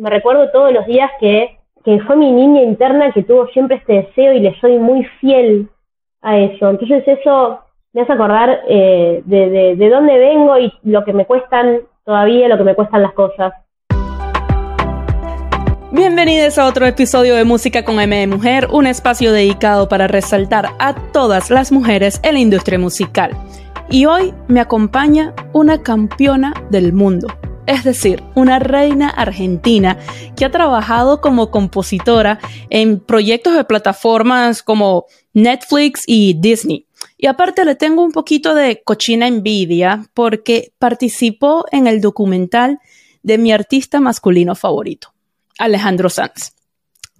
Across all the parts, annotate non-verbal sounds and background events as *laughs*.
me recuerdo todos los días que, que fue mi niña interna que tuvo siempre este deseo y le soy muy fiel a eso. Entonces eso me hace acordar eh, de, de, de dónde vengo y lo que me cuestan todavía, lo que me cuestan las cosas. Bienvenidos a otro episodio de Música con M de Mujer, un espacio dedicado para resaltar a todas las mujeres en la industria musical. Y hoy me acompaña una campeona del mundo, es decir, una reina argentina que ha trabajado como compositora en proyectos de plataformas como Netflix y Disney. Y aparte le tengo un poquito de cochina envidia porque participó en el documental de mi artista masculino favorito. Alejandro Sanz.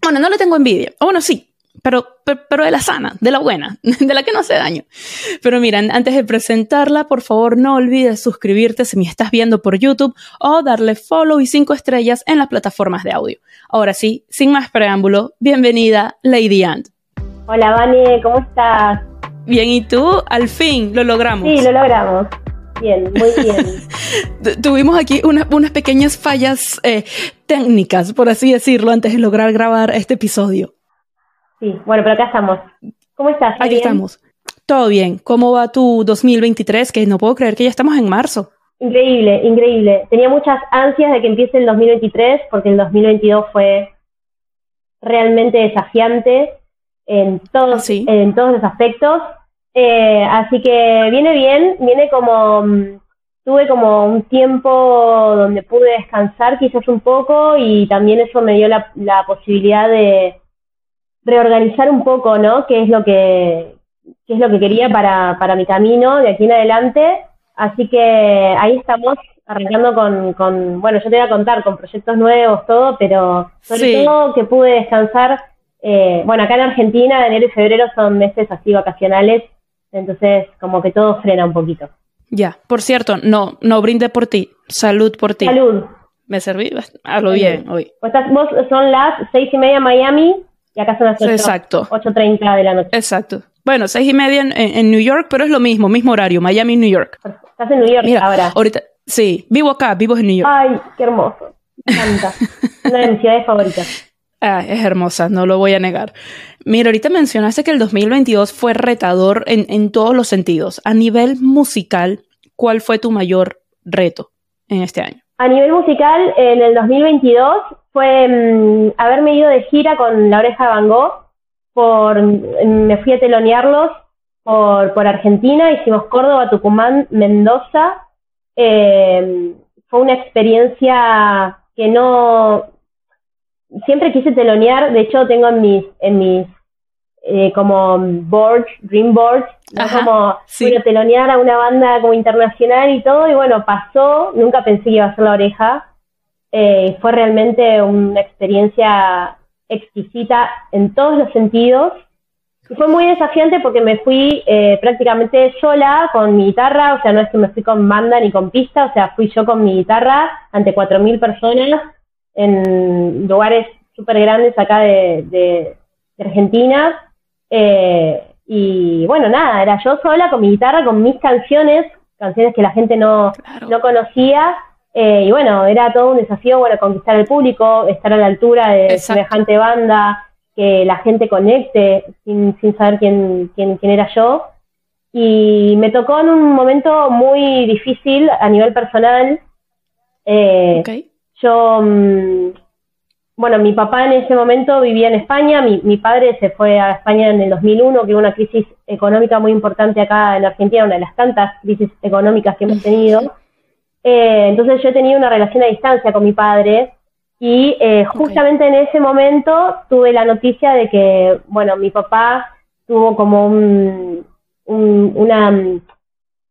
Bueno, no le tengo envidia. Bueno, sí, pero, pero, de la sana, de la buena, *laughs* de la que no hace daño. Pero miren, antes de presentarla, por favor no olvides suscribirte si me estás viendo por YouTube o darle follow y cinco estrellas en las plataformas de audio. Ahora sí, sin más preámbulo, bienvenida Lady Ant. Hola, Vani, ¿cómo estás? Bien, ¿y tú? Al fin, lo logramos. Sí, lo logramos. Bien, muy bien. *laughs* Tuvimos aquí unas pequeñas fallas eh, técnicas, por así decirlo, antes de lograr grabar este episodio. Sí, bueno, pero acá estamos. ¿Cómo estás? Aquí estamos. Todo bien. ¿Cómo va tu 2023? Que no puedo creer que ya estamos en marzo. Increíble, increíble. Tenía muchas ansias de que empiece el 2023 porque el 2022 fue realmente desafiante en todos, ¿Ah, en todos los aspectos eh, así que viene bien, viene como, mm, tuve como un tiempo donde pude descansar quizás un poco y también eso me dio la, la posibilidad de reorganizar un poco, ¿no? ¿Qué es lo que, qué es lo que quería para, para mi camino de aquí en adelante? Así que ahí estamos arrancando con, con, bueno, yo te voy a contar con proyectos nuevos, todo, pero sobre todo que pude descansar. Eh, bueno, acá en Argentina, enero y febrero son meses así vacacionales entonces, como que todo frena un poquito. Ya, por cierto, no, no brinde por ti, salud por ti. Salud. Me serví a lo bien hoy. Vos son las seis y media en Miami y acá son las ocho, Exacto. 8.30 de la noche. Exacto. Bueno, seis y media en, New York, pero es lo mismo, mismo horario, Miami New York. Estás en New York ahora. Ahorita, sí, vivo acá, vivo en New York. Ay, qué hermoso. Me encanta. *laughs* Una de mis ciudades favoritas. Ah, es hermosa, no lo voy a negar. Mira, ahorita mencionaste que el 2022 fue retador en, en todos los sentidos. A nivel musical, ¿cuál fue tu mayor reto en este año? A nivel musical, en el 2022 fue mm, haberme ido de gira con La Oreja de Van Gogh. Por, mm, me fui a telonearlos por, por Argentina, hicimos Córdoba, Tucumán, Mendoza. Eh, fue una experiencia que no, siempre quise telonear, de hecho tengo en mis, en mis eh, como boards, dream boards, como sí. telonear a una banda como internacional y todo, y bueno, pasó, nunca pensé que iba a ser la oreja, eh, fue realmente una experiencia exquisita en todos los sentidos. Y fue muy desafiante porque me fui eh, prácticamente sola con mi guitarra, o sea, no es que me fui con banda ni con pista, o sea, fui yo con mi guitarra ante 4.000 personas en lugares súper grandes acá de, Argentina. Eh, y bueno, nada, era yo sola con mi guitarra, con mis canciones, canciones que la gente no, no conocía. Eh, y bueno, era todo un desafío, bueno, conquistar el público, estar a la altura de semejante banda, que la gente conecte sin, sin saber quién, quién, quién era yo. Y me tocó en un momento muy difícil a nivel personal. Eh, yo, mm, bueno, mi papá en ese momento vivía en España, mi, mi padre se fue a España en el 2001, que hubo una crisis económica muy importante acá en Argentina, una de las tantas crisis económicas que hemos tenido. Eh, entonces yo tenía una relación a distancia con mi padre y eh, justamente en ese momento tuve la noticia de que, bueno, mi papá tuvo como un, una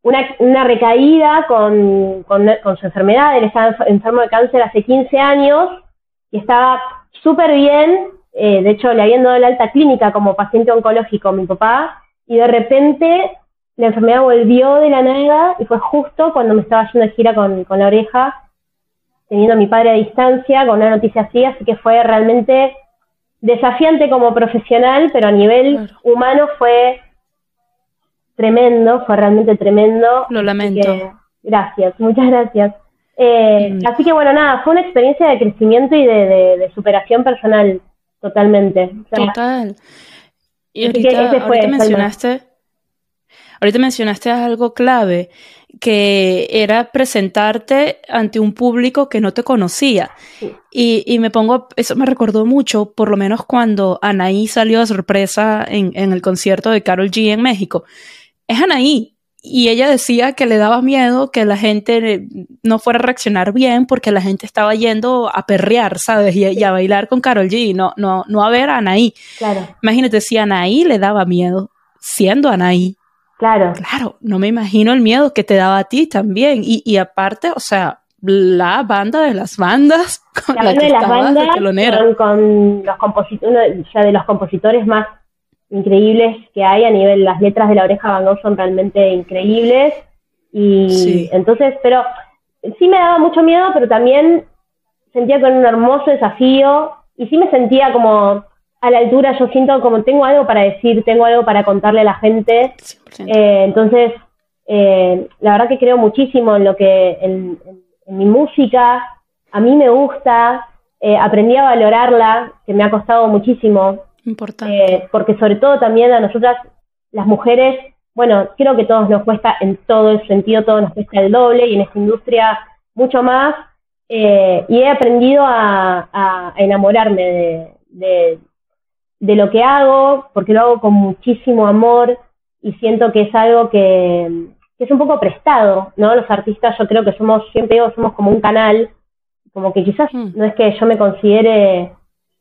una, una recaída con, con, su enfermedad. Él estaba enfermo de cáncer hace 15 años y estaba súper bien. Eh, de hecho, le habían dado la alta clínica como paciente oncológico a mi papá y de repente la enfermedad volvió de la nada y fue justo cuando me estaba yendo de gira con, con la oreja, teniendo a mi padre a distancia con una noticia así, así que fue realmente desafiante como profesional, pero a nivel humano fue tremendo, fue realmente tremendo. Lo lamento. gracias, muchas gracias. Eh, mm. Así que bueno, nada, fue una experiencia de crecimiento y de, superación personal, totalmente. Total. Y ahorita, mencionaste, ahorita mencionaste algo clave, que era presentarte ante un público que no te conocía. Y, y, me pongo, eso me recordó mucho, por lo menos cuando Anaí salió de sorpresa en, en el concierto de Carol G en México. Es Anaí, y ella decía que le daba miedo que la gente no fuera a reaccionar bien porque la gente estaba yendo a perrear, ¿sabes? Y, a bailar con Carol G, no, no, no a ver a Anaí. Claro. Imagínate si Anaí le daba miedo siendo Anaí. Claro. Claro, no me imagino el miedo que te daba a ti también. Y, y aparte, o sea, la banda de las bandas *laughs* con la, banda de las bandas con, con, los compositores, o sea, de los compositores más increíbles que hay a nivel, las letras de la oreja Van Gogh son realmente increíbles. Y entonces, pero sí me daba mucho miedo, pero también sentía con un hermoso desafío y sí me sentía como a la altura, yo siento como tengo algo para decir, tengo algo para contarle a la gente. Eh, entonces, eh, la verdad que creo muchísimo en lo que, en, mi música, a mí me gusta, eh, aprendí a valorarla, que me ha costado muchísimo. Importante. Eh, porque sobre todo también a nosotras, las mujeres, bueno, creo que todos nos cuesta en todo el sentido, todo nos cuesta el doble y en esta industria mucho más. Eh, y he aprendido a, enamorarme de, de, lo que hago, porque lo hago con muchísimo amor y siento que es algo que, que es un poco prestado, ¿no? Los artistas yo creo que somos, siempre digo, somos como un canal, como que quizás mm. no es que yo me considere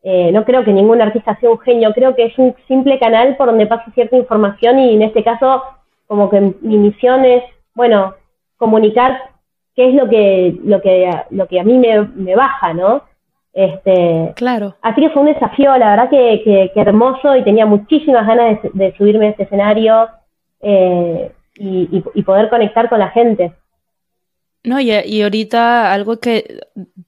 eh, no creo que ningún artista sea un genio, creo que es un simple canal por donde pasa cierta información y en este caso como que mi misión es, bueno, comunicar qué es lo que, lo que, lo que a mí me, baja, ¿no? Este, claro. Así que fue un desafío, la verdad que, hermoso y tenía muchísimas ganas de, subirme a este escenario eh, y poder conectar con la gente. No, y, y, ahorita algo que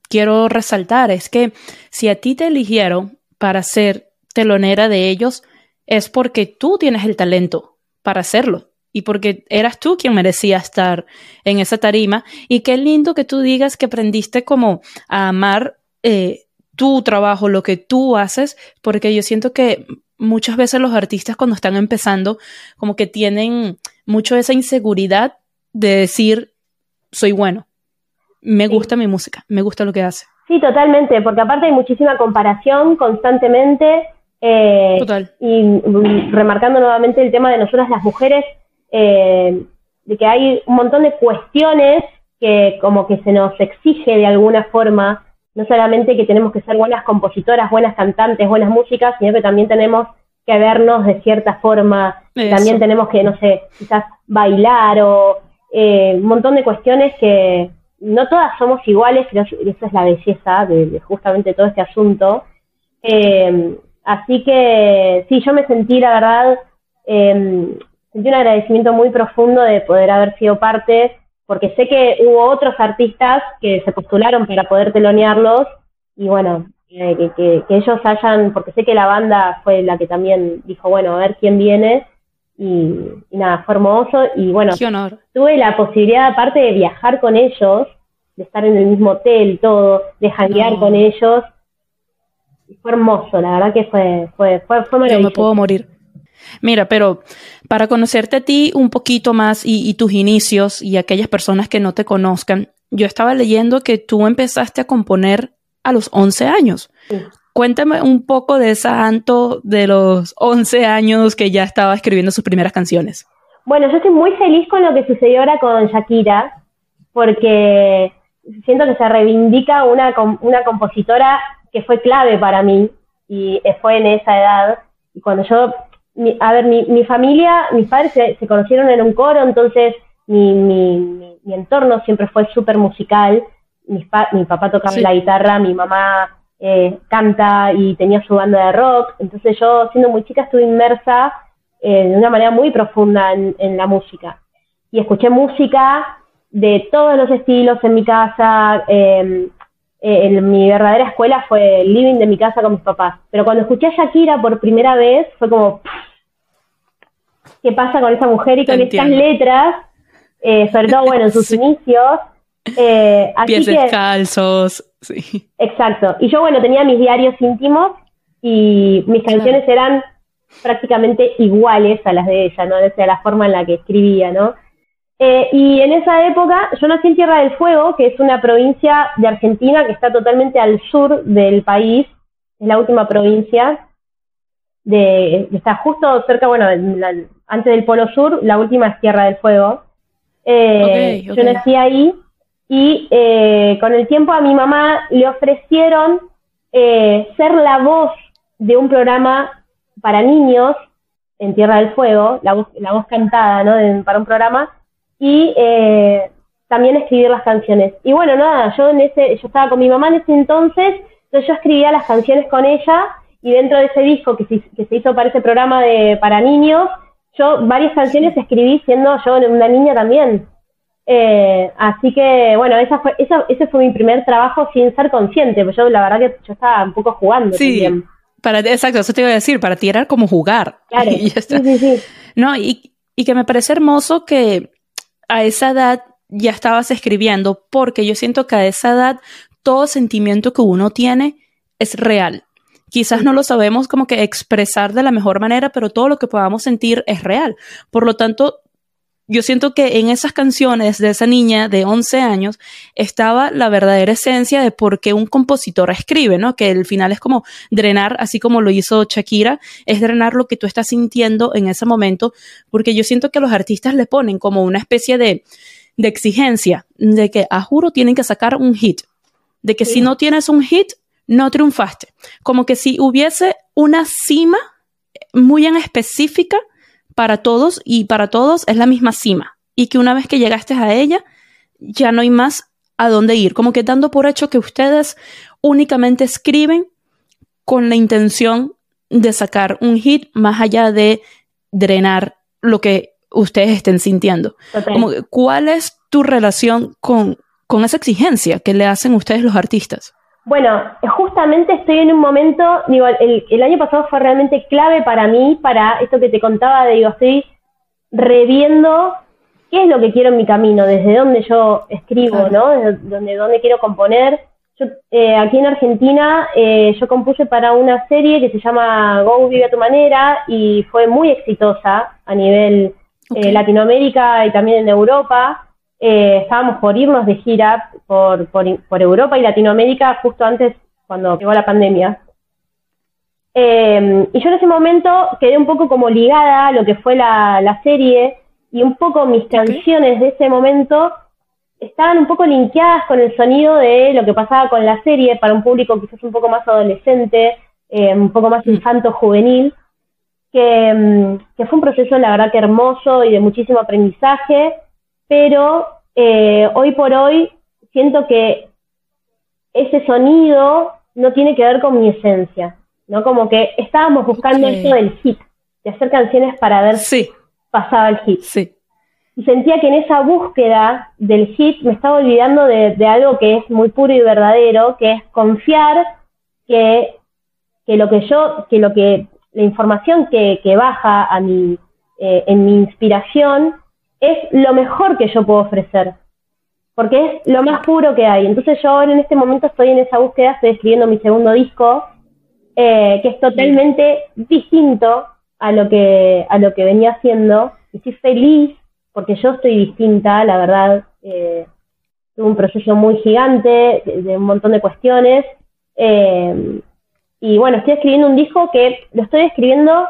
quiero resaltar es que si a ti te eligieron para ser telonera de ellos, es porque tú tienes el talento para hacerlo y porque eras tú quien merecía estar en esa tarima. Y qué lindo que tú digas que aprendiste como a amar eh, tu trabajo, lo que tú haces, porque yo siento que muchas veces los artistas cuando están empezando como que tienen mucho esa inseguridad de decir soy bueno. Me gusta mi música, me gusta lo que hace. Sí, totalmente, porque aparte hay muchísima comparación constantemente. Eh, Total. Y mm, remarcando nuevamente el tema de nosotras las mujeres, eh, de que hay un montón de cuestiones que como que se nos exige de alguna forma, no solamente que tenemos que ser buenas compositoras, buenas cantantes, buenas músicas, sino que también tenemos que vernos de cierta forma, también tenemos que, no sé, quizás bailar o eh, un montón de cuestiones que no todas somos iguales, y esa es la belleza de, justamente todo este asunto. Eh, así que sí, yo me sentí, la verdad, eh, sentí un agradecimiento muy profundo de poder haber sido parte, porque sé que hubo otros artistas que se postularon para poder telonearlos, y bueno, que, que, ellos hayan, porque sé que la banda fue la que también dijo, bueno, a ver quién viene, y, nada, fue hermoso y bueno, tuve la posibilidad aparte de viajar con ellos, de estar en el mismo hotel, todo, de janguear con ellos. Fue hermoso, la verdad que fue, fue, fue, fue Yo me puedo morir. Mira, pero para conocerte a ti un poquito más y, tus inicios y aquellas personas que no te conozcan, yo estaba leyendo que tú empezaste a componer a los 11 años. Cuéntame un poco de esa Anto de los 11 años que ya estaba escribiendo sus primeras canciones. Bueno, yo estoy muy feliz con lo que sucedió ahora con Shakira, porque siento que se reivindica una, una compositora que fue clave para mí y fue en esa edad. Y cuando yo, a ver, mi, mi familia, mis padres se, conocieron en un coro, entonces mi, mi, mi entorno siempre fue súper musical. mi papá tocaba la guitarra, mi mamá eh, canta y tenía su banda de rock. Entonces yo, siendo muy chica, estuve inmersa eh, de una manera muy profunda en, la música. Y escuché música de todos los estilos en mi casa. Em, eh, en mi verdadera escuela fue el living de mi casa con mis papás. Pero cuando escuché a Shakira por primera vez, fue como, ¿qué pasa con esa mujer y con estas letras? sobre todo, *laughs* bueno, en sus inicios. Eh, Pies descalzos, sí. Exacto. Y yo, bueno, tenía mis diarios íntimos y mis canciones eran prácticamente iguales a las de ella, ¿no? O sea, la forma en la que escribía, ¿no? Eh, y en esa época yo nací en Tierra del Fuego, que es una provincia de Argentina que está totalmente al sur del país, es la última provincia, de, está justo cerca, bueno, antes del Polo Sur, la última es Tierra del Fuego. Eh, yo nací ahí y eh, con el tiempo a mi mamá le ofrecieron ser la voz de un programa para niños en Tierra del Fuego, la voz, la voz cantada, ¿no? para un programa y eh, también escribir las canciones. Y bueno, nada, yo en ese, yo estaba con mi mamá en ese entonces, entonces yo escribía las canciones con ella y dentro de ese disco que se, que se hizo para ese programa de para niños, yo varias canciones escribí siendo yo una niña también. Eh, así que, bueno, esa fue, esa, ese fue mi primer trabajo sin ser consciente, porque yo la verdad que yo estaba un poco jugando sí. Para, exacto, eso te iba a decir, para ti era como jugar. Claro. *laughs* Sí, sí, sí. No, y, y que me parece hermoso que a esa edad ya estabas escribiendo, porque yo siento que a esa edad todo sentimiento que uno tiene es real. Quizás no lo sabemos como que expresar de la mejor manera, pero todo lo que podamos sentir es real. Por lo tanto, yo siento que en esas canciones de esa niña de 11 años estaba la verdadera esencia de por qué un compositor escribe, ¿no? Que el final es como drenar, así como lo hizo Shakira, es drenar lo que tú estás sintiendo en ese momento, porque yo siento que los artistas le ponen como una especie de, de exigencia, de que a juro tienen que sacar un hit, de que si no tienes un hit, no triunfaste. Como que si hubiese una cima muy en específica para todos y para todos es la misma cima. Y que una vez que llegaste a ella, ya no hay más a dónde ir. Como que dando por hecho que ustedes únicamente escriben con la intención de sacar un hit más allá de drenar lo que ustedes estén sintiendo. Como, ¿Cuál es tu relación con, con esa exigencia que le hacen ustedes los artistas? Bueno, justamente estoy en un momento, digo, el, año pasado fue realmente clave para mí, para esto que te contaba, de, digo, estoy reviendo qué es lo que quiero en mi camino, desde dónde yo escribo, ¿no? Desde dónde, quiero componer. Yo, eh, aquí en Argentina eh, yo compuse para una serie que se llama Go Vive a tu manera y fue muy exitosa a nivel eh, Latinoamérica y también en Europa. Eh, estábamos por irnos de gira por, por, Europa y Latinoamérica justo antes cuando llegó la pandemia. Eh, y yo en ese momento quedé un poco como ligada a lo que fue la, serie y un poco mis canciones de ese momento estaban un poco linkeadas con el sonido de lo que pasaba con la serie para un público quizás un poco más adolescente, eh, un poco más mm. infanto-juvenil, que, mm, que, fue un proceso la verdad que hermoso y de muchísimo aprendizaje pero eh, hoy por hoy siento que ese sonido no tiene que ver con mi esencia, ¿no? Como que estábamos buscando eso del hit, de hacer canciones para ver si pasaba el hit. Sí. Y sentía que en esa búsqueda del hit me estaba olvidando de, algo que es muy puro y verdadero, que es confiar que, que lo que yo, que lo que, la información que, que baja a mi, eh, en mi inspiración es lo mejor que yo puedo ofrecer, porque es lo más puro que hay. Entonces yo ahora en este momento estoy en esa búsqueda, estoy escribiendo mi segundo disco, eh, que es totalmente distinto a lo que a lo que venía haciendo. Y estoy feliz porque yo estoy distinta, la verdad. Eh, tuve un proceso muy gigante de, un montón de cuestiones. Eh, y bueno, estoy escribiendo un disco que lo estoy escribiendo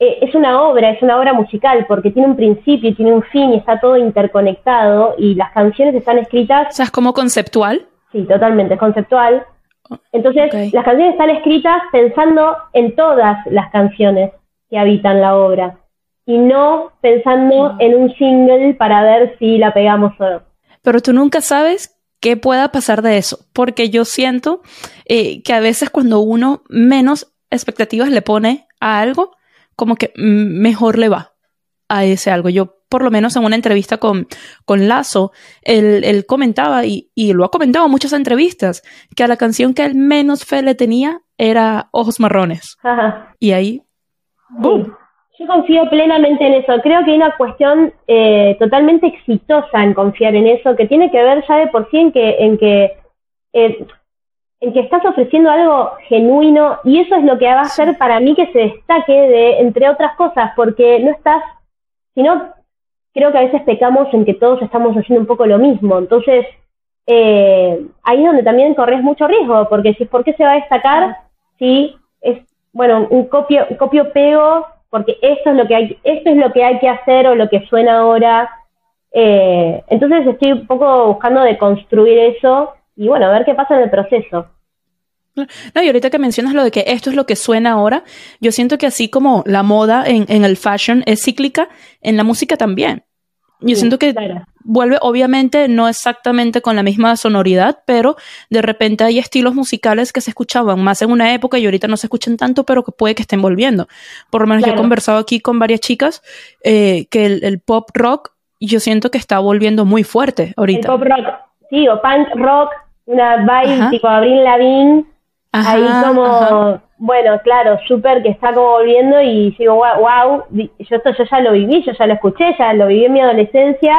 eh, es una obra, es una obra musical, porque tiene un principio y tiene un fin y está todo interconectado y las canciones están escritas. O sea, es como conceptual. Sí, totalmente, es conceptual. Entonces, las canciones están escritas pensando en todas las canciones que habitan la obra y no pensando en un single para ver si la pegamos o no. Pero tú nunca sabes qué pueda pasar de eso, porque yo siento eh, que a veces cuando uno menos expectativas le pone a algo, como que mejor le va a ese algo. Yo, por lo menos en una entrevista con, con Lazo, él, comentaba, y, lo ha comentado en muchas entrevistas, que a la canción que él menos fe le tenía era Ojos Marrones. Y ahí, ¡boom! Yo confío plenamente en eso. Creo que hay una cuestión eh, totalmente exitosa en confiar en eso, que tiene que ver ya de por sí en que, en que, eh, en que estás ofreciendo algo genuino y eso es lo que va a hacer para mí que se destaque de, entre otras cosas, porque no estás, sino creo que a veces pecamos en que todos estamos haciendo un poco lo mismo. Entonces, eh, ahí es donde también corres mucho riesgo, porque si ¿por qué se va a destacar si es, bueno, un copio, un copio pego porque eso es lo que hay, esto es lo que hay que hacer o lo que suena ahora. Eh, entonces estoy un poco buscando de construir eso y bueno, a ver qué pasa en el proceso. No, y ahorita que mencionas lo de que esto es lo que suena ahora, yo siento que así como la moda en, en el fashion es cíclica, en la música también. Yo siento que vuelve, obviamente, no exactamente con la misma sonoridad, pero de repente hay estilos musicales que se escuchaban más en una época y ahorita no se escuchan tanto, pero que puede que estén volviendo. Por lo menos yo he conversado aquí con varias chicas eh, que el, pop rock yo siento que está volviendo muy fuerte ahorita. El pop rock, sí, o punk rock, una vibe tipo Abril Lavigne, ahí como bueno, claro, súper que está como volviendo y digo, wow, yo esto yo ya lo viví, yo ya lo escuché, ya lo viví en mi adolescencia.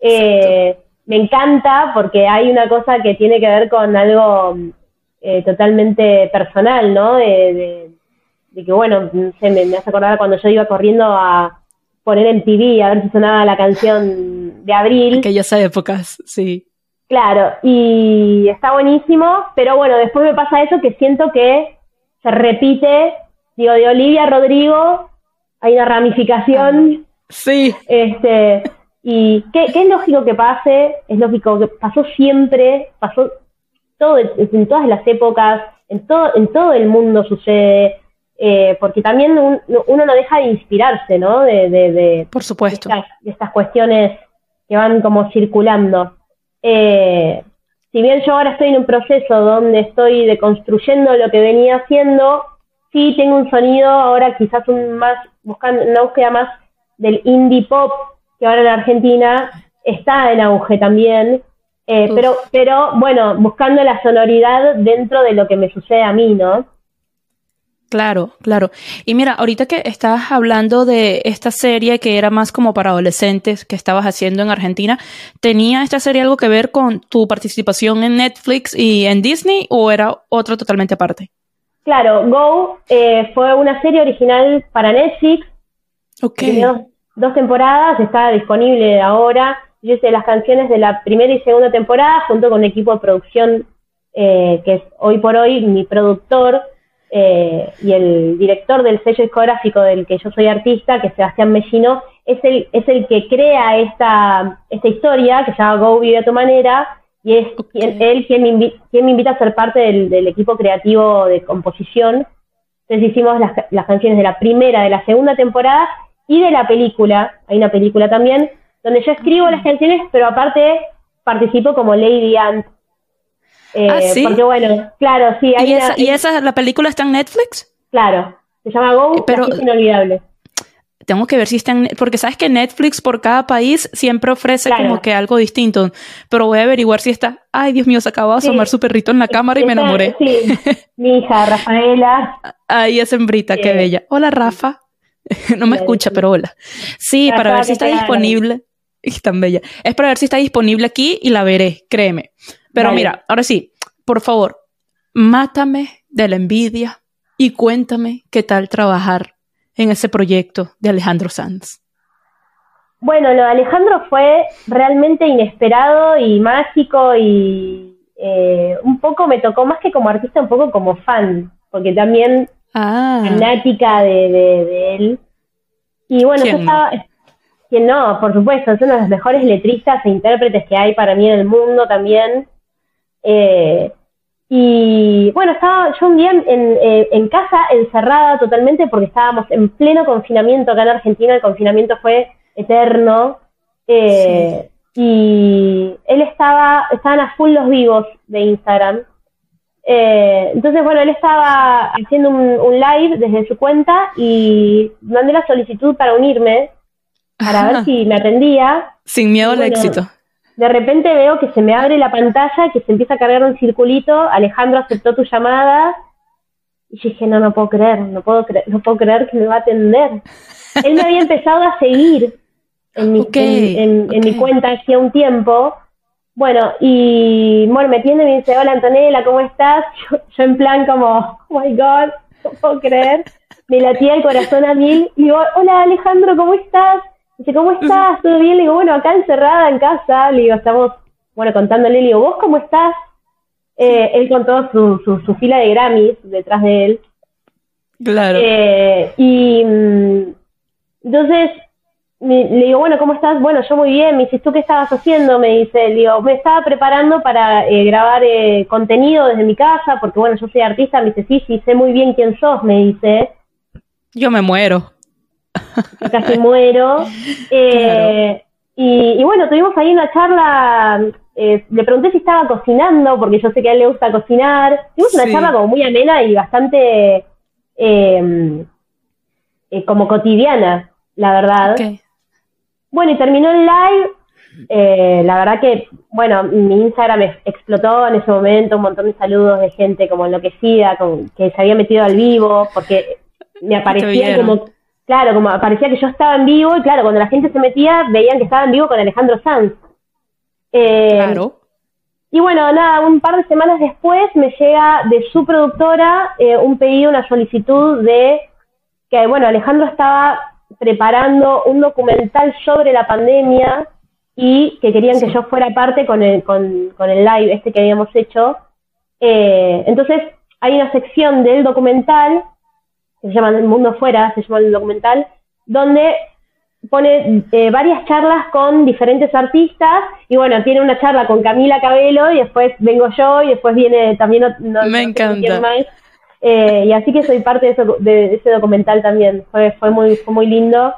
Eh, me encanta porque hay una cosa que tiene que ver con algo eh, totalmente personal, ¿no? De, que, bueno, se me, me hace acordar cuando yo iba corriendo a poner en TV a ver si sonaba la canción de Abril. Aquellas épocas, sí. Claro, y está buenísimo, pero bueno, después me pasa eso que siento que se repite, digo, de Olivia Rodrigo, hay una ramificación. Sí. Este, y ¿qué, es lógico que pase, es lógico que pasó siempre, pasó todo en todas las épocas, en todo, en todo el mundo sucede, eh, porque también uno no deja de inspirarse, ¿no? De, de, Por supuesto. De estas, cuestiones que van como circulando. Eh, si bien yo ahora estoy en un proceso donde estoy deconstruyendo lo que venía haciendo, sí tengo un sonido ahora quizás un más, buscando una búsqueda más del indie pop, que ahora en Argentina está en auge también, eh, pero, pero bueno, buscando la sonoridad dentro de lo que me sucede a mí, ¿no? Claro, claro. Y mira, ahorita que estabas hablando de esta serie que era más como para adolescentes que estabas haciendo en Argentina, ¿tenía esta serie algo que ver con tu participación en Netflix y en Disney o era otro totalmente aparte? Claro, Go eh, fue una serie original para Netflix. Ok. dos, temporadas, está disponible ahora. Yo hice las canciones de la primera y segunda temporada junto con un equipo de producción eh, que es hoy por hoy mi productor eh, y el director del sello discográfico del que yo soy artista, que es Sebastián Mellino, es el, es el que crea esta, esta historia que se llama Go Vive a tu manera, y es él quien me, quien me invita a ser parte del, equipo creativo de composición. Entonces hicimos las, las canciones de la primera, de la segunda temporada y de la película, hay una película también, donde yo escribo las canciones, pero aparte participo como Lady Ant, eh, ah, ¿sí? Porque bueno, claro, sí. Hay ¿Y, esa, la película está en Netflix? Claro, se llama Go, eh, pero, es inolvidable. Tengo que ver si está en... Porque sabes que Netflix por cada país siempre ofrece como que algo distinto. Pero voy a averiguar si está... Ay, Dios mío, se acaba de asomar su perrito en la cámara y me enamoré. Sí, mi hija, Rafaela. *laughs* Ahí es hembrita, qué bella. Hola, Rafa. *laughs* no me escucha, pero hola. Sí, para ver si está disponible. Y *laughs* tan bella. Es para ver si está disponible aquí y la veré, créeme. Pero mira, ahora sí, por favor, mátame de la envidia y cuéntame qué tal trabajar en ese proyecto de Alejandro Sanz. Bueno, lo de Alejandro fue realmente inesperado y mágico y eh, un poco me tocó más que como artista, un poco como fan, porque también ah. fanática de, él. Y bueno, yo estaba, que no, por supuesto, es uno de los mejores letristas e intérpretes que hay para mí en el mundo también. Eh, y bueno, estaba yo un día en, eh, en, casa encerrada totalmente porque estábamos en pleno confinamiento acá en Argentina, el confinamiento fue eterno. Eh, y él estaba, estaban a full los vivos de Instagram. entonces, bueno, él estaba haciendo un, live desde su cuenta y mandé la solicitud para unirme, para ver si me atendía. Sin miedo al éxito de repente veo que se me abre la pantalla, que se empieza a cargar un circulito, Alejandro aceptó tu llamada, Y yo dije, no, no puedo creer, no puedo creer, no puedo creer que me va a atender. Él me había empezado a seguir en mi, en, mi cuenta hacía un tiempo. Bueno, y bueno, me tiene y me dice, hola Antonella, ¿cómo estás? *laughs* Yo, en plan como, oh my God, no puedo creer. Me latía el corazón a mil. Y digo, hola Alejandro, ¿cómo estás? Dice, ¿cómo estás? ¿Todo bien? Le digo, bueno, acá encerrada en casa. Le digo, estamos, bueno, contándole. Le digo, ¿vos cómo estás? Eh, él contó su, su, su, fila de Grammys detrás de él. Claro. Eh, y mm, entonces le digo, bueno, ¿cómo estás? Bueno, yo muy bien. Me dice, ¿tú qué estabas haciendo? Me dice, le digo, me estaba preparando para eh, grabar eh, contenido desde mi casa, porque bueno, yo soy artista. Me dice, sí, sí, sé muy bien quién sos, me dice. Yo me muero. Casi muero. *laughs* Eh, y, bueno, tuvimos ahí una charla. le pregunté si estaba cocinando, porque yo sé que a él le gusta cocinar. Tuvimos una charla como muy amena y bastante como cotidiana, la verdad. Bueno, y terminó el live. Eh, la verdad que, bueno, mi Instagram explotó en ese momento, un montón de saludos de gente como enloquecida, con, que se había metido al vivo, porque me *laughs* aparecía como, claro, como aparecía que yo estaba en vivo, y claro, cuando la gente se metía, veían que estaba en vivo con Alejandro Sanz. Eh, claro. Y bueno, nada, un par de semanas después me llega de su productora eh, un pedido, una solicitud de que, bueno, Alejandro estaba preparando un documental sobre la pandemia y que querían que yo fuera parte con el, con, con el live este que habíamos hecho. Eh, entonces, hay una sección del documental, que se llama El Mundo Fuera, se llama el documental, donde pone eh, varias charlas con diferentes artistas y bueno, tiene una charla con Camila Cabello y después vengo yo y después viene también... Me encanta. Eh, y así que soy parte de, ese documental también. Fue, fue, muy, fue muy lindo.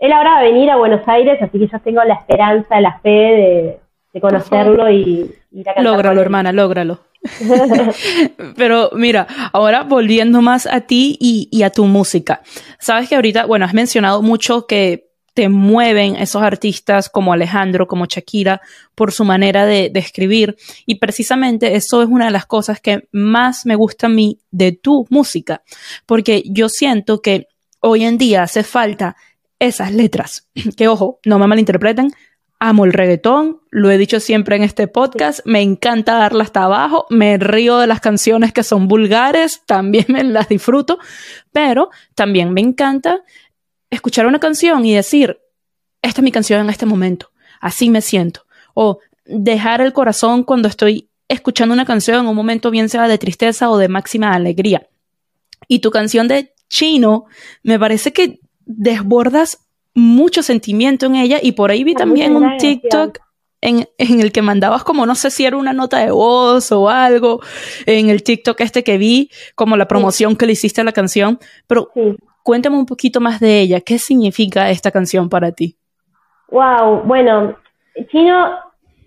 Él ahora va a venir a Buenos Aires, así que yo tengo la esperanza, la fe de, conocerlo y, a Lógralo, hermana, lógralo. *laughs* Pero mira, ahora volviendo más a ti y, y, a tu música. Sabes que ahorita, bueno, has mencionado mucho que te mueven esos artistas como Alejandro, como Shakira, por su manera de, escribir. Y precisamente eso es una de las cosas que más me gusta a mí de tu música, porque yo siento que hoy en día hace falta esas letras, *clears throat* que ojo, no me malinterpreten, amo el reggaetón, lo he dicho siempre en este podcast, me encanta darla hasta abajo, me río de las canciones que son vulgares, también me las disfruto, pero también me encanta escuchar una canción y decir, esta es mi canción en este momento, así me siento. O dejar el corazón cuando estoy escuchando una canción en un momento bien sea de tristeza o de máxima alegría. Y tu canción de chino, me parece que desbordas mucho sentimiento en ella y por ahí vi también un TikTok en, en, el que mandabas como no sé si era una nota de voz o algo, en el TikTok este que vi, como la promoción que le hiciste a la canción, pero Cuéntame un poquito más de ella. ¿Qué significa esta canción para ti? Wow, bueno, Chino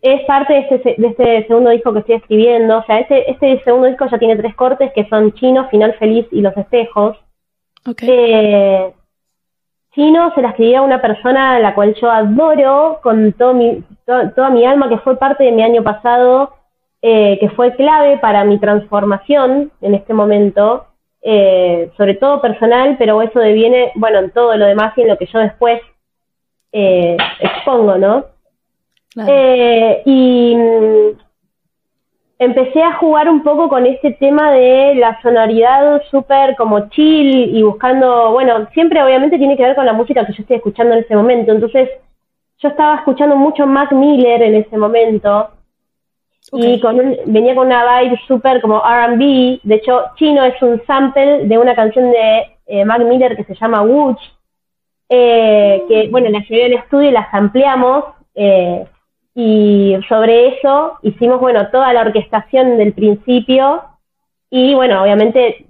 es parte de este, de este segundo disco que estoy escribiendo. O sea, este, este segundo disco ya tiene tres cortes que son Chino, Final Feliz y Los Espejos. Okay. Eh, Chino se la escribía a una persona a la cual yo adoro con todo mi, toda mi alma, que fue parte de mi año pasado, eh, que fue clave para mi transformación en este momento. Eh, sobre todo personal, pero eso deviene, bueno, en todo lo demás y en lo que yo después eh, expongo, ¿no? Eh, y empecé a jugar un poco con este tema de la sonoridad súper como chill y buscando, bueno, siempre obviamente tiene que ver con la música que yo estoy escuchando en ese momento, entonces yo estaba escuchando mucho Mac Miller en ese momento y con venía con una vibe súper como RB. De hecho, Chino es un sample de una canción de eh, Mac Miller que se llama Wooch, eh, que bueno, la llevé al estudio y la ampliamos. Eh, y sobre eso hicimos, bueno, toda la orquestación del principio y, bueno, obviamente,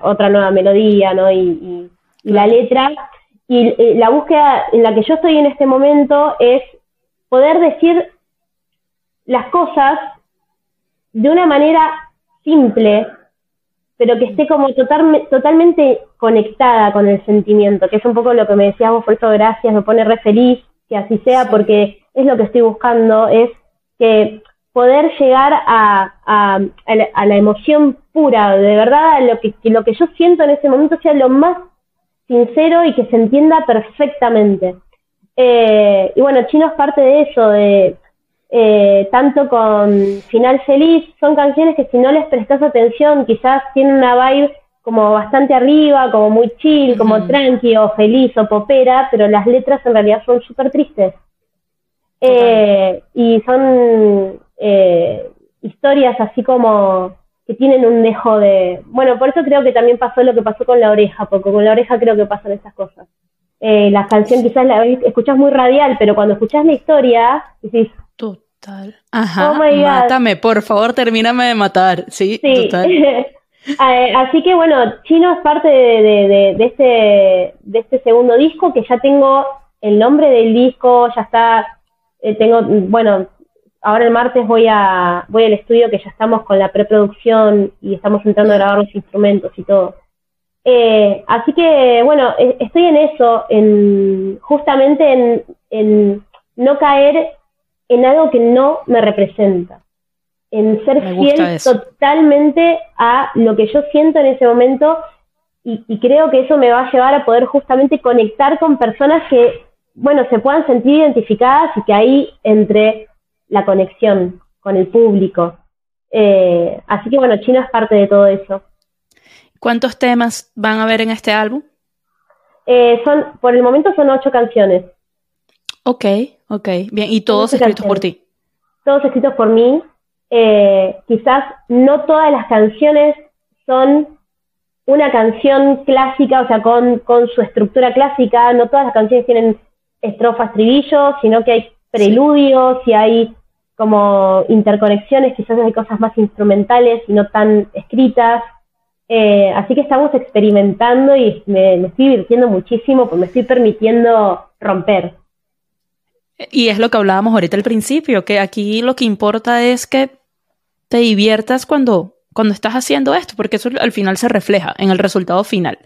otra nueva melodía, ¿no? Y, y la letra. Y eh, la búsqueda en la que yo estoy en este momento es poder decir las cosas de una manera simple, pero que esté como total, totalmente conectada con el sentimiento, que es un poco lo que me decías vos, por eso gracias, me pone re feliz que así sea, porque es lo que estoy buscando, es que poder llegar a, a, la, emoción pura, de verdad, lo que, lo que yo siento en ese momento sea lo más sincero y que se entienda perfectamente. Eh, y bueno, Chino es parte de eso, de eh, tanto con Final Feliz, son canciones que si no les prestas atención, quizás tienen una vibe como bastante arriba, como muy chill, como tranqui o feliz o popera, pero las letras en realidad son súper tristes. Eh, y son eh, historias así como que tienen un dejo de... Bueno, por eso creo que también pasó lo que pasó con La Oreja, porque con La Oreja creo que pasan esas cosas. Eh, la canción quizás la escuchas muy radial, pero cuando escuchas la historia, decís... Total. Ajá, oh mátame, por favor, termíname de matar. Sí, sí. total. *laughs* Así que bueno, Chino es parte de, de, este, de este segundo disco, que ya tengo el nombre del disco, ya está, eh, tengo, bueno, ahora el martes voy a voy al estudio que ya estamos con la preproducción y estamos entrando a grabar los instrumentos y todo. Eh, así que bueno, e, estoy en eso, en justamente en, en no caer en algo que no me representa, en ser fiel totalmente a lo que yo siento en ese momento y, y creo que eso me va a llevar a poder justamente conectar con personas que, bueno, se puedan sentir identificadas y que ahí entre la conexión con el público. Eh, así que bueno, Chino es parte de todo eso. ¿Cuántos temas van a haber en este álbum? Eh, son, por el momento son ocho canciones. Ok, ok, bien. ¿Y todos escritos por ti? Todos escritos por mí. Eh, quizás no todas las canciones son una canción clásica, o sea, con, con su estructura clásica. No todas las canciones tienen estrofas, estribillos, sino que hay preludios y hay como interconexiones, quizás hay cosas más instrumentales y no tan escritas. Eh, así que estamos experimentando y me, estoy divirtiendo muchísimo, pues me estoy permitiendo romper. Y es lo que hablábamos ahorita al principio, que aquí lo que importa es que te diviertas cuando, cuando estás haciendo esto, porque eso al final se refleja en el resultado final.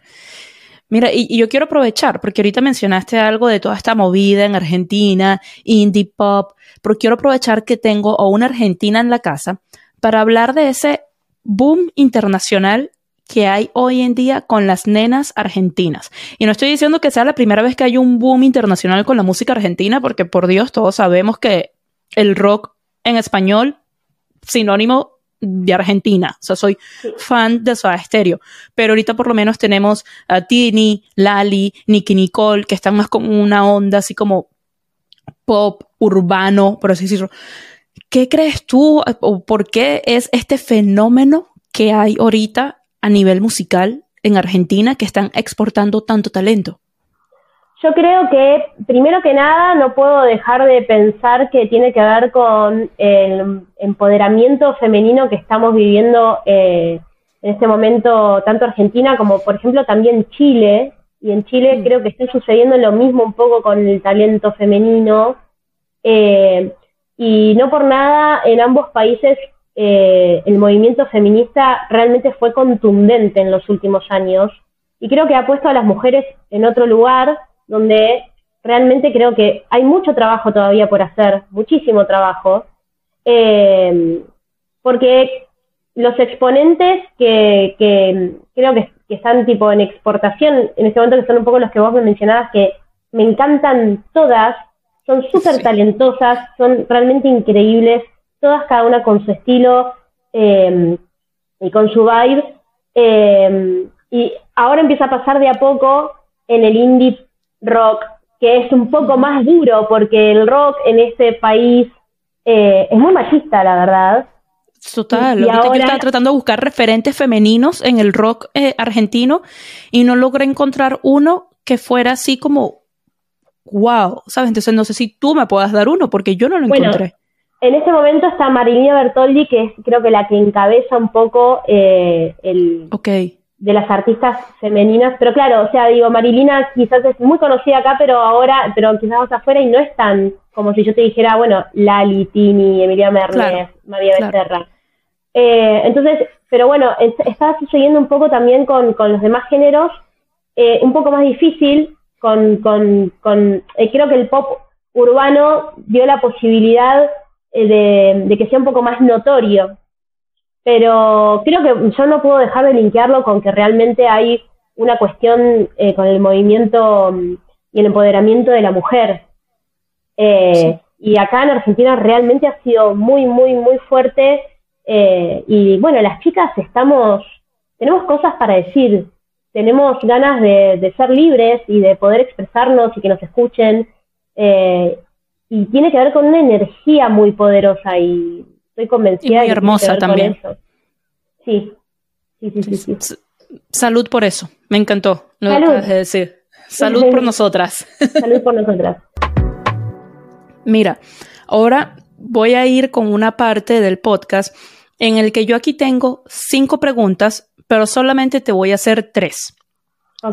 Mira, y, yo quiero aprovechar, porque ahorita mencionaste algo de toda esta movida en Argentina, indie pop, pero quiero aprovechar que tengo a una argentina en la casa para hablar de ese boom internacional que hay hoy en día con las nenas argentinas. Y no estoy diciendo que sea la primera vez que hay un boom internacional con la música argentina, porque por Dios todos sabemos que el rock en español, sinónimo de Argentina. O sea, soy fan de Soda Stereo. Pero ahorita por lo menos tenemos a Tini, Lali, Nicky Nicole, que están más como una onda así como pop, urbano, por así decirlo. ¿Qué crees tú o por qué es este fenómeno que hay ahorita a nivel musical en Argentina que están exportando tanto talento? Yo creo que, primero que nada, no puedo dejar de pensar que tiene que ver con el empoderamiento femenino que estamos viviendo eh, en este momento, tanto Argentina como, por ejemplo, también Chile. Y en Chile mm. creo que está sucediendo lo mismo un poco con el talento femenino. Eh, y no por nada, en ambos países eh, el movimiento feminista realmente fue contundente en los últimos años. Y creo que ha puesto a las mujeres en otro lugar donde realmente creo que hay mucho trabajo todavía por hacer, muchísimo trabajo, eh, porque los exponentes que, creo que, están tipo en exportación, en este momento que son un poco los que vos me mencionabas, que me encantan todas, son súper talentosas, son realmente increíbles, todas cada una con su estilo eh, y con su vibe. Eh, y ahora empieza a pasar de a poco en el indie rock, que es un poco más duro, porque el rock en este país eh, es muy machista, la verdad. Total, y, ahora... yo estaba tratando de buscar referentes femeninos en el rock eh, argentino y no logré encontrar uno que fuera así como wow, ¿sabes? Entonces no sé si tú me puedas dar uno porque yo no lo encontré. En este momento está Marilina Bertoldi, que es creo que la que encabeza un poco eh, el, okay de las artistas femeninas, pero claro, o sea, digo, Marilina quizás es muy conocida acá, pero ahora, pero quizás más afuera y no es tan como si yo te dijera, bueno, Lali, Tini, Emilia Mernes, María Becerra. Eh, entonces, pero bueno, está sucediendo un poco también con, con los demás géneros, eh, un poco más difícil, con, con, con eh, creo que el pop urbano dio la posibilidad de, de, que sea un poco más notorio. Pero creo que yo no puedo dejar de linkearlo con que realmente hay una cuestión con el movimiento mm, y el empoderamiento de la mujer. Eh, y acá en Argentina realmente ha sido muy, muy, muy fuerte. Eh, y bueno, las chicas estamos, tenemos cosas para decir, tenemos ganas de, ser libres y de poder expresarnos y que nos escuchen. Eh, y tiene que ver con una energía muy poderosa y estoy convencida. Y hermosa también. Sí. Sí, sí, sí, Salud por eso, me encantó lo que de decir. Salud por nosotras. *laughs* Salud por nosotras. Mira, ahora voy a ir con una parte del podcast en el que yo aquí tengo cinco preguntas, pero solamente te voy a hacer tres.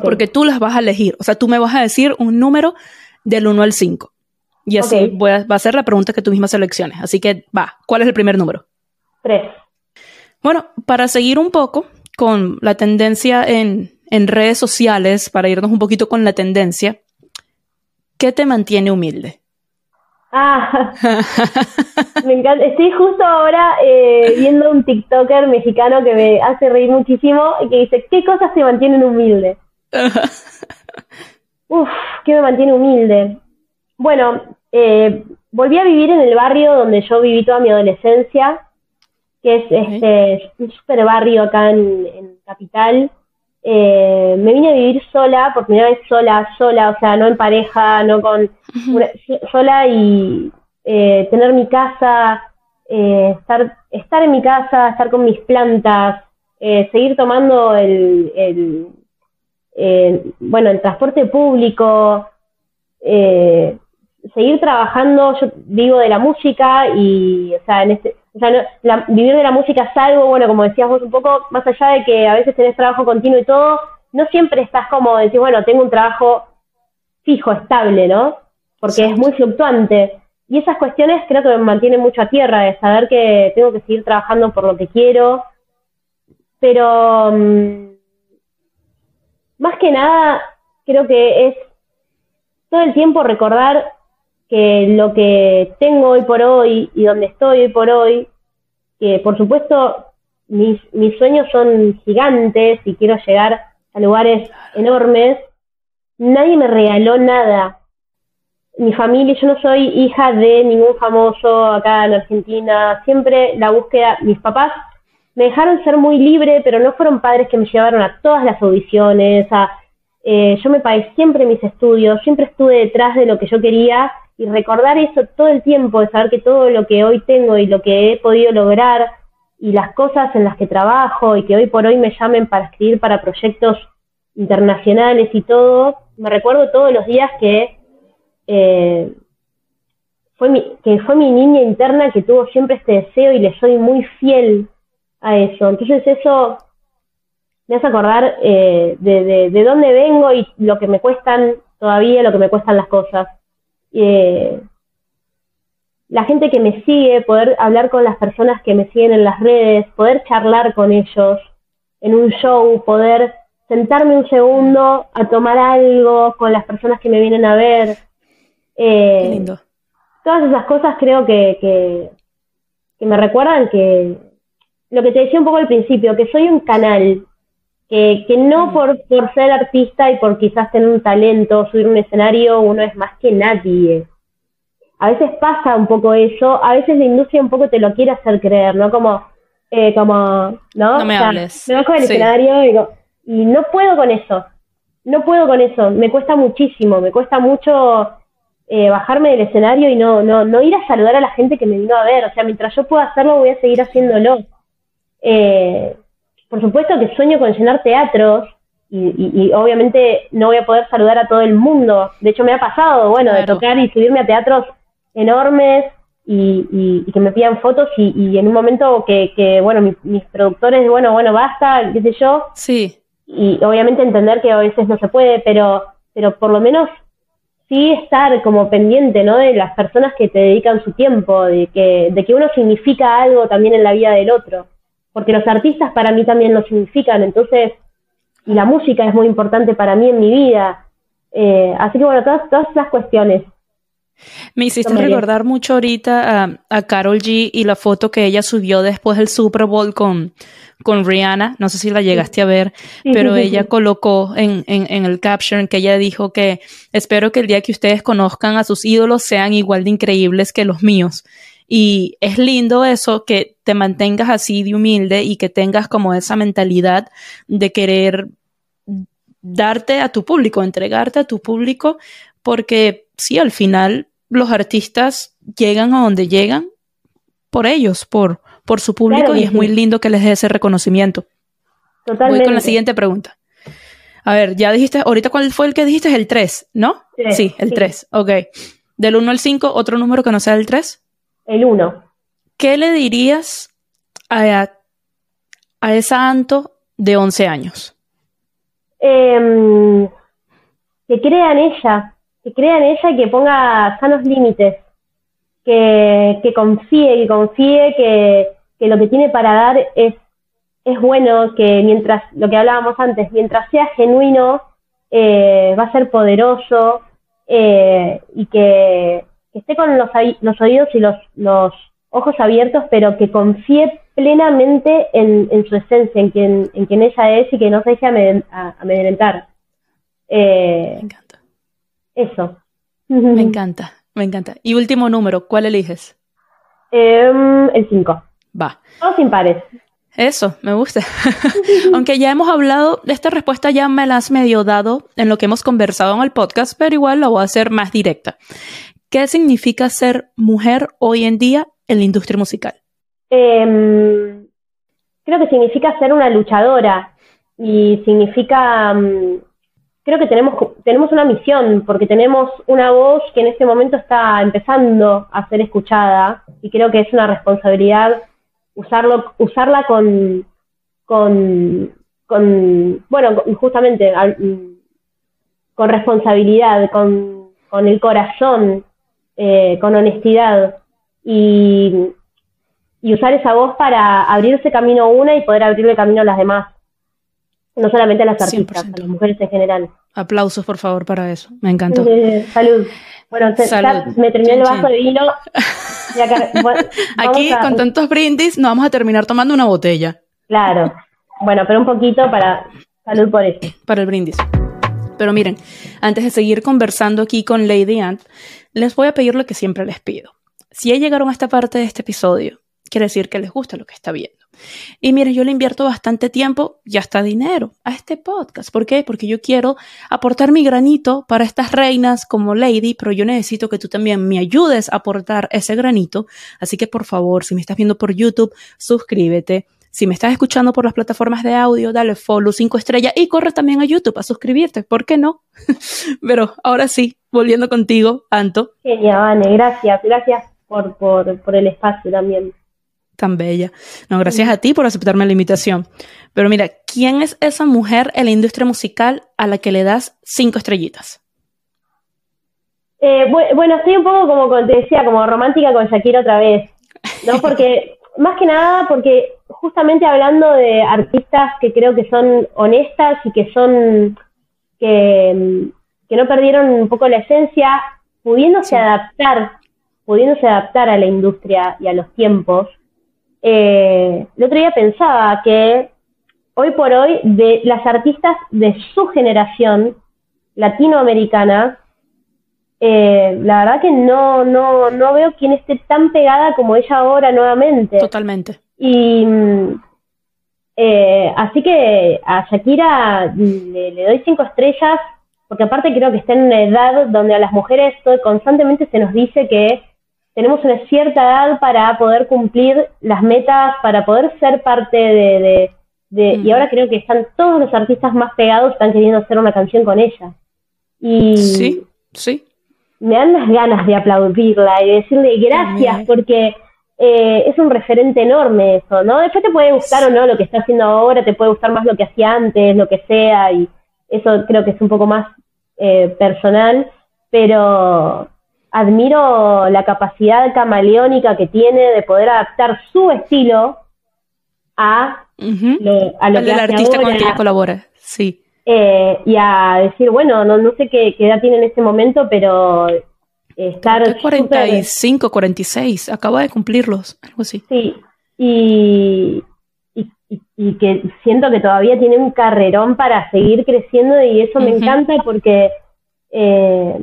Porque tú las vas a elegir. O sea, tú me vas a decir un número del 1 al 5. Y así voy a, va a ser la pregunta que tú misma selecciones. Así que va, ¿cuál es el primer número? Tres. Bueno, para seguir un poco con la tendencia en, en redes sociales, para irnos un poquito con la tendencia, ¿qué te mantiene humilde? Ah, *laughs* me encanta. Estoy justo ahora eh, viendo un TikToker mexicano que me hace reír muchísimo y que dice, ¿qué cosas te mantienen humilde? *laughs* Uf, ¿qué me mantiene humilde? Bueno, eh, volví a vivir en el barrio donde yo viví toda mi adolescencia, que es este un super barrio acá en, Capital. Eh, me vine a vivir sola, por primera vez sola, sola, o sea, no en pareja, no con sola y eh, tener mi casa, eh, estar, estar en mi casa, estar con mis plantas, eh, seguir tomando el, el bueno, el transporte público, seguir trabajando, yo vivo de la música y, o sea, en este, o sea, vivir de la música es algo, bueno, como decías vos un poco, más allá de que a veces tenés trabajo continuo y todo, no siempre estás como decir, bueno, tengo un trabajo fijo, estable, ¿no? porque es muy fluctuante. Y esas cuestiones creo que me mantienen mucho a tierra, de saber que tengo que seguir trabajando por lo que quiero. Pero mm, más que nada, creo que es todo el tiempo recordar que lo que tengo hoy por hoy y donde estoy hoy por hoy, que por supuesto mis, mis sueños son gigantes y quiero llegar a lugares enormes, nadie me regaló nada. Mi familia, yo no soy hija de ningún famoso acá en Argentina, siempre la búsqueda, mis papás me dejaron ser muy libre, pero no fueron padres que me llevaron a todas las audiciones, a, eh, yo me pagué siempre mis estudios, siempre estuve detrás de lo que yo quería y recordar eso todo el tiempo, de saber que todo lo que hoy tengo y lo que he podido lograr y las cosas en las que trabajo y que hoy por hoy me llamen para escribir para proyectos internacionales y todo, me recuerdo todos los días que eh, fue mi, que fue mi niña interna que tuvo siempre este deseo y le soy muy fiel a eso. Entonces eso me hace acordar eh, de, de, dónde vengo y lo que me cuestan todavía, lo que me cuestan las cosas. Eh, la gente que me sigue, poder hablar con las personas que me siguen en las redes, poder charlar con ellos en un show, poder sentarme un segundo a tomar algo con las personas que me vienen a ver, eh, lindo. Todas esas cosas creo que, que, me recuerdan que lo que te decía un poco al principio, que soy un canal, que, que no por, por ser artista y por quizás tener un talento, subir un escenario, uno es más que nadie. A veces pasa un poco eso, a veces la industria un poco te lo quiere hacer creer, ¿no? Como, eh, como, ¿no? No me hables. Me bajo del escenario y digo, y no puedo con eso, no puedo con eso, me cuesta muchísimo, me cuesta mucho eh, bajarme del escenario y no, no, no ir a saludar a la gente que me vino a ver. O sea, mientras yo pueda hacerlo, voy a seguir haciéndolo. Eh, por supuesto que sueño con llenar teatros y, obviamente no voy a poder saludar a todo el mundo. De hecho, me ha pasado, bueno, de tocar y subirme a teatros enormes y, y que me pidan fotos y, en un momento que, que bueno, mis, productores, bueno, bueno, basta, qué sé yo. Sí. Y obviamente entender que a veces no se puede, pero, pero por lo menos sí estar como pendiente, ¿no? De las personas que te dedican su tiempo, de que, de que uno significa algo también en la vida del otro. Porque los artistas para mí también lo significan, entonces, y la música es muy importante para mí en mi vida. Eh, así que bueno, todas, todas esas cuestiones. Me hiciste recordar mucho ahorita a, Carol G y la foto que ella subió después del Super Bowl con, con Rihanna. No sé si la llegaste a ver, pero ella colocó en, en, en, el caption que ella dijo que espero que el día que ustedes conozcan a sus ídolos sean igual de increíbles que los míos. Y es lindo eso, que te mantengas así de humilde y que tengas como esa mentalidad de querer darte a tu público, entregarte a tu público, porque sí, al final los artistas llegan a donde llegan por ellos, por, por su público, y es muy lindo que les dé ese reconocimiento. Totalmente. Voy con la siguiente pregunta. A ver, ya dijiste, ahorita cuál fue el que dijiste, el 3, ¿no? Sí, el 3, ok. Del 1 al 5, otro número que no sea el 3. El 1. ¿Qué le dirías a, a esa Anto de 11 años? Eh, que crea en ella, que crea en ella y que ponga sanos límites, que, que confíe, que confíe que, que lo que tiene para dar es, es bueno, que mientras, lo que hablábamos antes, mientras sea genuino, eh, va a ser poderoso eh, y que, que esté con los, los oídos y los, los ojos abiertos, pero que confíe plenamente en, en su esencia, en quien, en quien ella es y que no se deje amedrentar. Eh, me encanta. Eso. Me encanta, me encanta. Y último número, ¿cuál eliges? Em, el 5. Va. Todos sin pares. Eso, me gusta. *laughs* Aunque ya hemos hablado, esta respuesta ya me la has medio dado en lo que hemos conversado en el podcast, pero igual la voy a hacer más directa. ¿Qué significa ser mujer hoy en día en la industria musical? Em, creo que significa ser una luchadora y significa, mm, creo que tenemos, tenemos una misión porque tenemos una voz que en este momento está empezando a ser escuchada y creo que es una responsabilidad usarlo, usarla con, con, con bueno, justamente con responsabilidad, con, con el corazón, eh, con honestidad y, y, usar esa voz para abrirse camino a una y poder abrirle camino a las demás. No solamente a las artistas, a las mujeres en general. Aplausos, por favor, para eso. Me encantó. *laughs* salud. Bueno, me terminé el vaso de vino. *laughs* Aquí, con tantos brindis, no vamos a terminar tomando una botella. Claro. Bueno, pero un poquito para salud por eso. Para el brindis. Pero miren, antes de seguir conversando aquí con Lady Ant, les voy a pedir lo que siempre les pido. Si ya llegaron a esta parte de este episodio, quiere decir que les gusta lo que está viendo. Y miren, yo le invierto bastante tiempo y hasta dinero a este podcast. ¿Por qué? Porque yo quiero aportar mi granito para estas reinas como Lady, pero yo necesito que tú también me ayudes a aportar ese granito. Así que por favor, si me estás viendo por YouTube, suscríbete, si me estás escuchando por las plataformas de audio, dale follow, cinco estrellas y corre también a YouTube a suscribirte. ¿Por qué no? *laughs* Pero ahora sí, volviendo contigo, Anto. Genial, Vane, gracias, gracias por, por, por el espacio también. Tan bella. No, gracias a ti por aceptarme la invitación. Pero mira, ¿quién es esa mujer en la industria musical a la que le das cinco estrellitas? Eh, bueno, estoy un poco como te decía, como romántica con Shakira otra vez, ¿no? *laughs* Porque más que nada porque justamente hablando de artistas que creo que son honestas y que son que, que no perdieron un poco la esencia, pudiéndose adaptar, pudiéndose adaptar a la industria y a los tiempos. Eh, el otro día pensaba que hoy por hoy de las artistas de su generación latinoamericana eh, la verdad que no, no, no veo quién esté tan pegada como ella ahora nuevamente. Totalmente. Y eh, así que a Shakira le, doy cinco estrellas, porque aparte creo que está en una edad donde a las mujeres constantemente se nos dice que tenemos una cierta edad para poder cumplir las metas, para poder ser parte de... de, Y ahora creo que están todos los artistas más pegados, están queriendo hacer una canción con ella. Y, sí, sí. me dan las ganas de aplaudirla y decirle gracias porque eh, es un referente enorme eso, ¿no? Después te puede gustar o no lo que está haciendo ahora, te puede gustar más lo que hacía antes, lo que sea, y eso creo que es un poco más eh, personal, pero admiro la capacidad camaleónica que tiene de poder adaptar su estilo a, lo, a lo que el artista con el que ella colabora, sí. Eh, y a decir, bueno, no, no sé qué, edad tiene en este momento, pero estar 45, 46, acaba de cumplirlos, algo así. Sí, y, y, que siento que todavía tiene un carrerón para seguir creciendo y eso me encanta porque eh,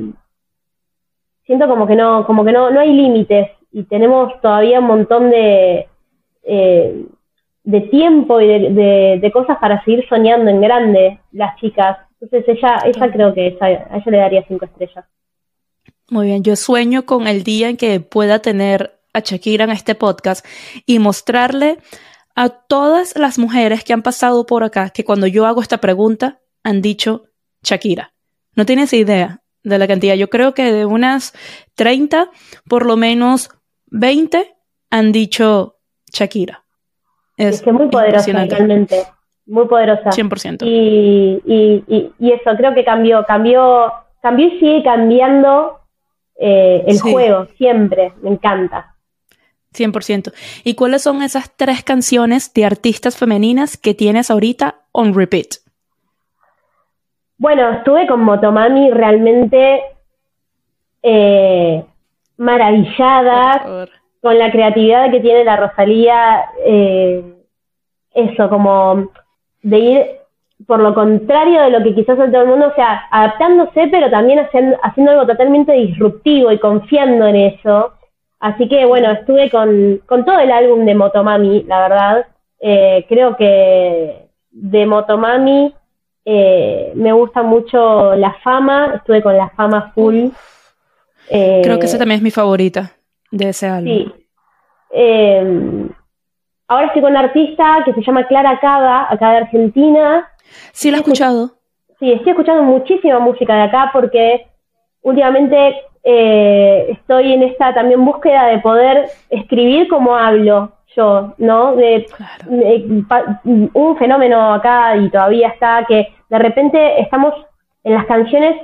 siento como que no, como que no, no hay límites y tenemos todavía un montón de, eh, de tiempo y de, de, cosas para seguir soñando en grande las chicas. Entonces ella, ella creo que a ella le daría cinco estrellas. Muy bien, yo sueño con el día en que pueda tener a Shakira en este podcast y mostrarle a todas las mujeres que han pasado por acá que cuando yo hago esta pregunta han dicho Shakira. No tienes idea de la cantidad. Yo creo que de unas 30, por lo menos 20 han dicho Shakira. Es, que muy poderosa realmente. Muy poderosa. 100%. Y, y, y, eso, creo que cambió, cambió, cambió y sigue cambiando eh, el juego, siempre. Me encanta. 100%. ¿Y cuáles son esas tres canciones de artistas femeninas que tienes ahorita on repeat? Bueno, estuve con Motomami realmente eh, maravillada con la creatividad que tiene la Rosalía. Eh, eso, como de ir por lo contrario de lo que quizás hace todo el mundo, o sea, adaptándose, pero también haciendo, haciendo algo totalmente disruptivo y confiando en eso Así que bueno, estuve con, con todo el álbum de Motomami, la verdad. Eh, creo que de Motomami eh, me gusta mucho La Fama, estuve con La Fama full. creo que esa también es mi favorita de ese álbum. Sí. Eh, ahora estoy con una artista que se llama Clara Cava, acá de Argentina. Sí, la he escuchado. Sí, estoy escuchando muchísima música de acá porque últimamente eh, estoy en esta también búsqueda de poder escribir como hablo yo, ¿no? De, un fenómeno acá y todavía está que de repente estamos en las canciones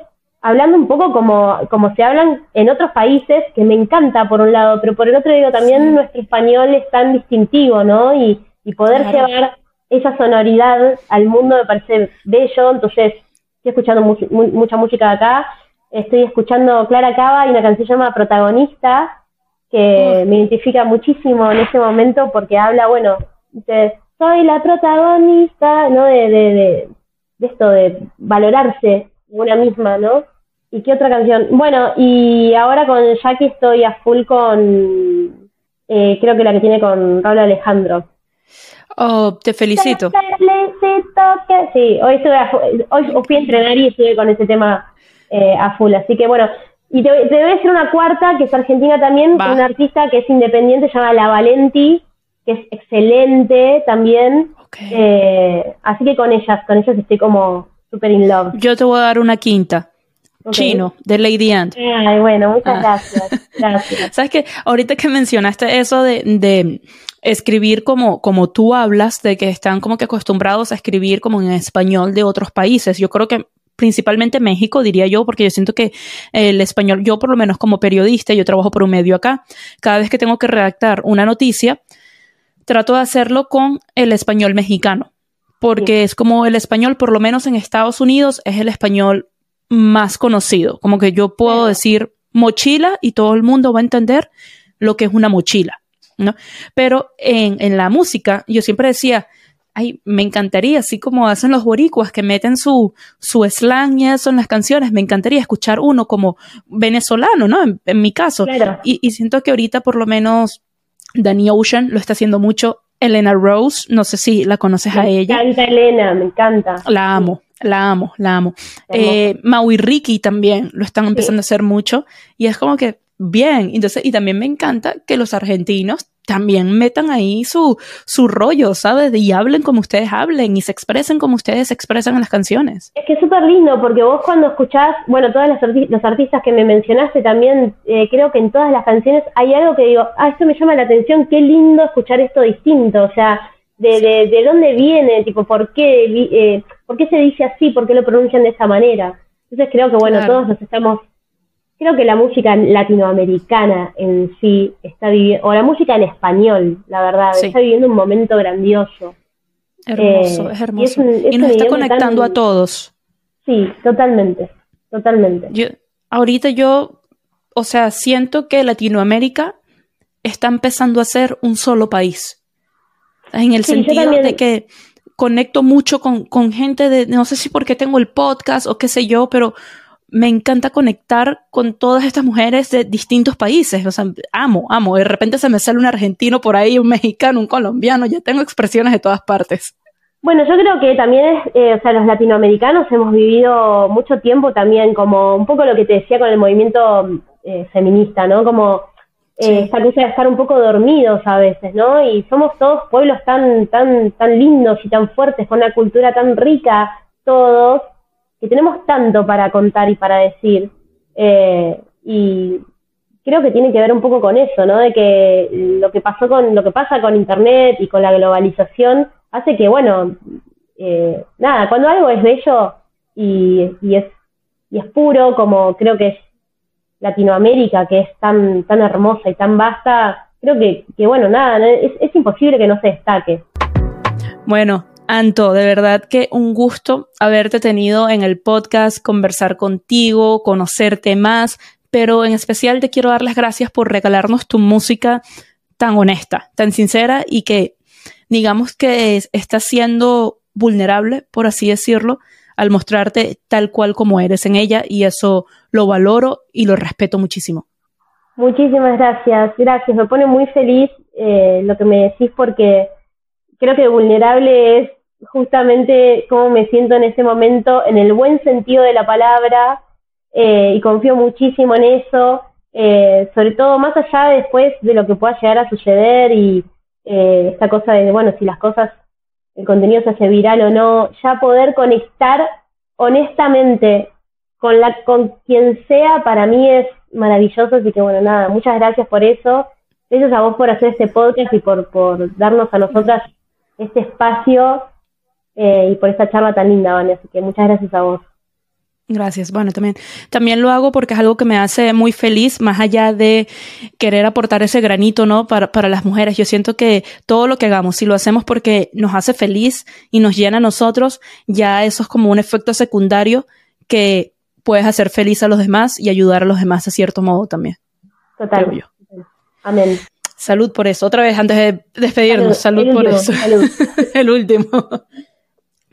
hablando un poco como, como se hablan en otros países, que me encanta por un lado, pero por el otro digo también nuestro español es tan distintivo, ¿no? Y, poder llevar esa sonoridad al mundo me parece bello, entonces estoy escuchando mucha música de acá estoy escuchando Clara Cava y una canción se llama Protagonista, que me identifica muchísimo en ese momento porque habla, bueno, dice, soy la protagonista, ¿no? De, de, de, esto, de valorarse una misma, ¿no? ¿Y qué otra canción? Bueno, y ahora con Jackie estoy a full con, eh, creo que la que tiene con Raúl Alejandro. Oh, te felicito. Sí, hoy, estuve hoy fui a entrenar y estuve con ese tema eh, a full. Así que bueno, y te, te, voy a decir una cuarta, que es argentina también, una artista que es independiente, se llama La Valenti, que es excelente también. Eh, así que con ellas, con ellas estoy como super in love. Yo te voy a dar una quinta. Chino, de Lady Ant. Ay, bueno, muchas ah. gracias. *laughs* gracias. Sabes que ahorita que mencionaste eso de, de escribir como, como tú hablas, de que están como que acostumbrados a escribir como en español de otros países, yo creo que principalmente México, diría yo, porque yo siento que el español, yo por lo menos como periodista, yo trabajo por un medio acá, cada vez que tengo que redactar una noticia, trato de hacerlo con el español mexicano, porque es como el español, por lo menos en Estados Unidos, es el español más conocido, como que yo puedo decir mochila y todo el mundo va a entender lo que es una mochila, ¿no? Pero en, en la música, yo siempre decía, ay, me encantaría, así como hacen los boricuas que meten su, su slang y eso en las canciones, me encantaría escuchar uno como venezolano, ¿no? En, mi caso. Y, y, siento que ahorita por lo menos Danny Ocean lo está haciendo mucho. Elena Rose, no sé si la conoces a ella. Me encanta Elena, me encanta. La amo. La amo, la amo. Eh, Mau y Ricky también lo están empezando a hacer mucho y es como que bien. Entonces, y también me encanta que los argentinos también metan ahí su, su rollo, ¿sabes? Y hablen como ustedes hablen y se expresen como ustedes se expresan en las canciones. Es que es súper lindo porque vos cuando escuchás, bueno, todas las los artistas que me mencionaste también, eh, creo que en todas las canciones hay algo que digo, ah, esto me llama la atención, qué lindo escuchar esto distinto, o sea, de, de, de dónde viene, tipo, por qué, eh, por qué se dice así, por qué lo pronuncian de esa manera. Entonces creo que, bueno, todos nos estamos creo que la música latinoamericana en sí está viviendo, o la música en español, la verdad, está viviendo un momento grandioso. Hermoso, es hermoso. Y, nos está conectando a todos. Sí, totalmente, totalmente. Yo, ahorita yo o sea, siento que Latinoamérica está empezando a ser un solo país. En el sentido de que conecto mucho con, con gente de, no sé si porque tengo el podcast o qué sé yo, pero me encanta conectar con todas estas mujeres de distintos países. O sea, amo, amo. De repente se me sale un argentino por ahí, un mexicano, un colombiano. Ya tengo expresiones de todas partes. Bueno, yo creo que también es, eh, o sea, los latinoamericanos hemos vivido mucho tiempo también como un poco lo que te decía con el movimiento eh, feminista, ¿no? Como eh, esta cosa de estar un poco dormidos a veces, ¿no? Y somos todos pueblos tan, tan, tan lindos y tan fuertes, con una cultura tan rica, todos, que tenemos tanto para contar y para decir. Eh, y creo que tiene que ver un poco con eso, ¿no? De que lo que pasó con, lo que pasa con internet y con la globalización hace que, bueno, eh, nada, cuando algo es bello y, y es y es puro, como creo que es Latinoamérica, que es tan, tan hermosa y tan vasta, creo que, que bueno, nada, es, es imposible que no se destaque. Bueno, Anto, de verdad que un gusto haberte tenido en el podcast, conversar contigo, conocerte más, pero en especial te quiero dar las gracias por regalarnos tu música tan honesta, tan sincera y que digamos que está siendo vulnerable, por así decirlo, al mostrarte tal cual como eres en ella y eso lo valoro y lo respeto muchísimo. Muchísimas gracias, gracias. Me pone muy feliz eh, lo que me decís porque creo que vulnerable es justamente cómo me siento en ese momento, en el buen sentido de la palabra, eh, y confío muchísimo en eso, eh, sobre todo más allá después de lo que pueda llegar a suceder y eh, esta cosa de, bueno, si las cosas, el contenido se hace viral o no, ya poder conectar honestamente con, la, con quien sea, para mí es maravilloso, así que bueno, nada, muchas gracias por eso, gracias a vos por hacer este podcast y por, por darnos a nosotras este espacio eh, y por esta charla tan linda, Vane. Así que muchas gracias a vos. Gracias. Bueno, también, también lo hago porque es algo que me hace muy feliz, más allá de querer aportar ese granito, ¿no? Para, para las mujeres. Yo siento que todo lo que hagamos, si lo hacemos porque nos hace feliz y nos llena a nosotros, ya eso es como un efecto secundario que puedes hacer feliz a los demás y ayudar a los demás de cierto modo también. Total. Amén. Salud por eso. Otra vez, antes de despedirnos, salud, por eso. Salud. *laughs* El último.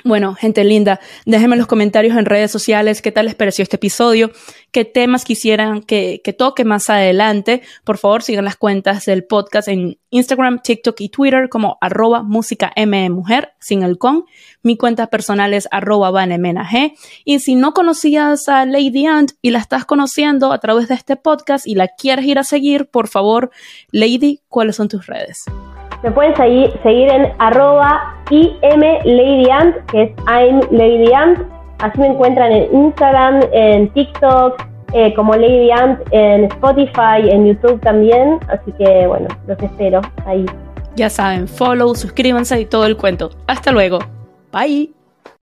Bueno, gente linda, déjenme en los comentarios en redes sociales qué tal les pareció este episodio, qué temas quisieran que, que toque más adelante. Por favor, sigan las cuentas del podcast en Instagram, TikTok y Twitter como arroba música mujer sin el con. Mi cuenta personal es arroba G. Y si no conocías a Lady Ant y la estás conociendo a través de este podcast y la quieres ir a seguir, por favor, Lady, ¿cuáles son tus redes? Me pueden seguir, en arroba imladyant, que es I'm Lady. Así me encuentran en Instagram, en TikTok, eh, como Lady Ant, en Spotify, en YouTube también. Así que bueno, los espero ahí. Ya saben, follow, suscríbanse y todo el cuento. Hasta luego. Bye.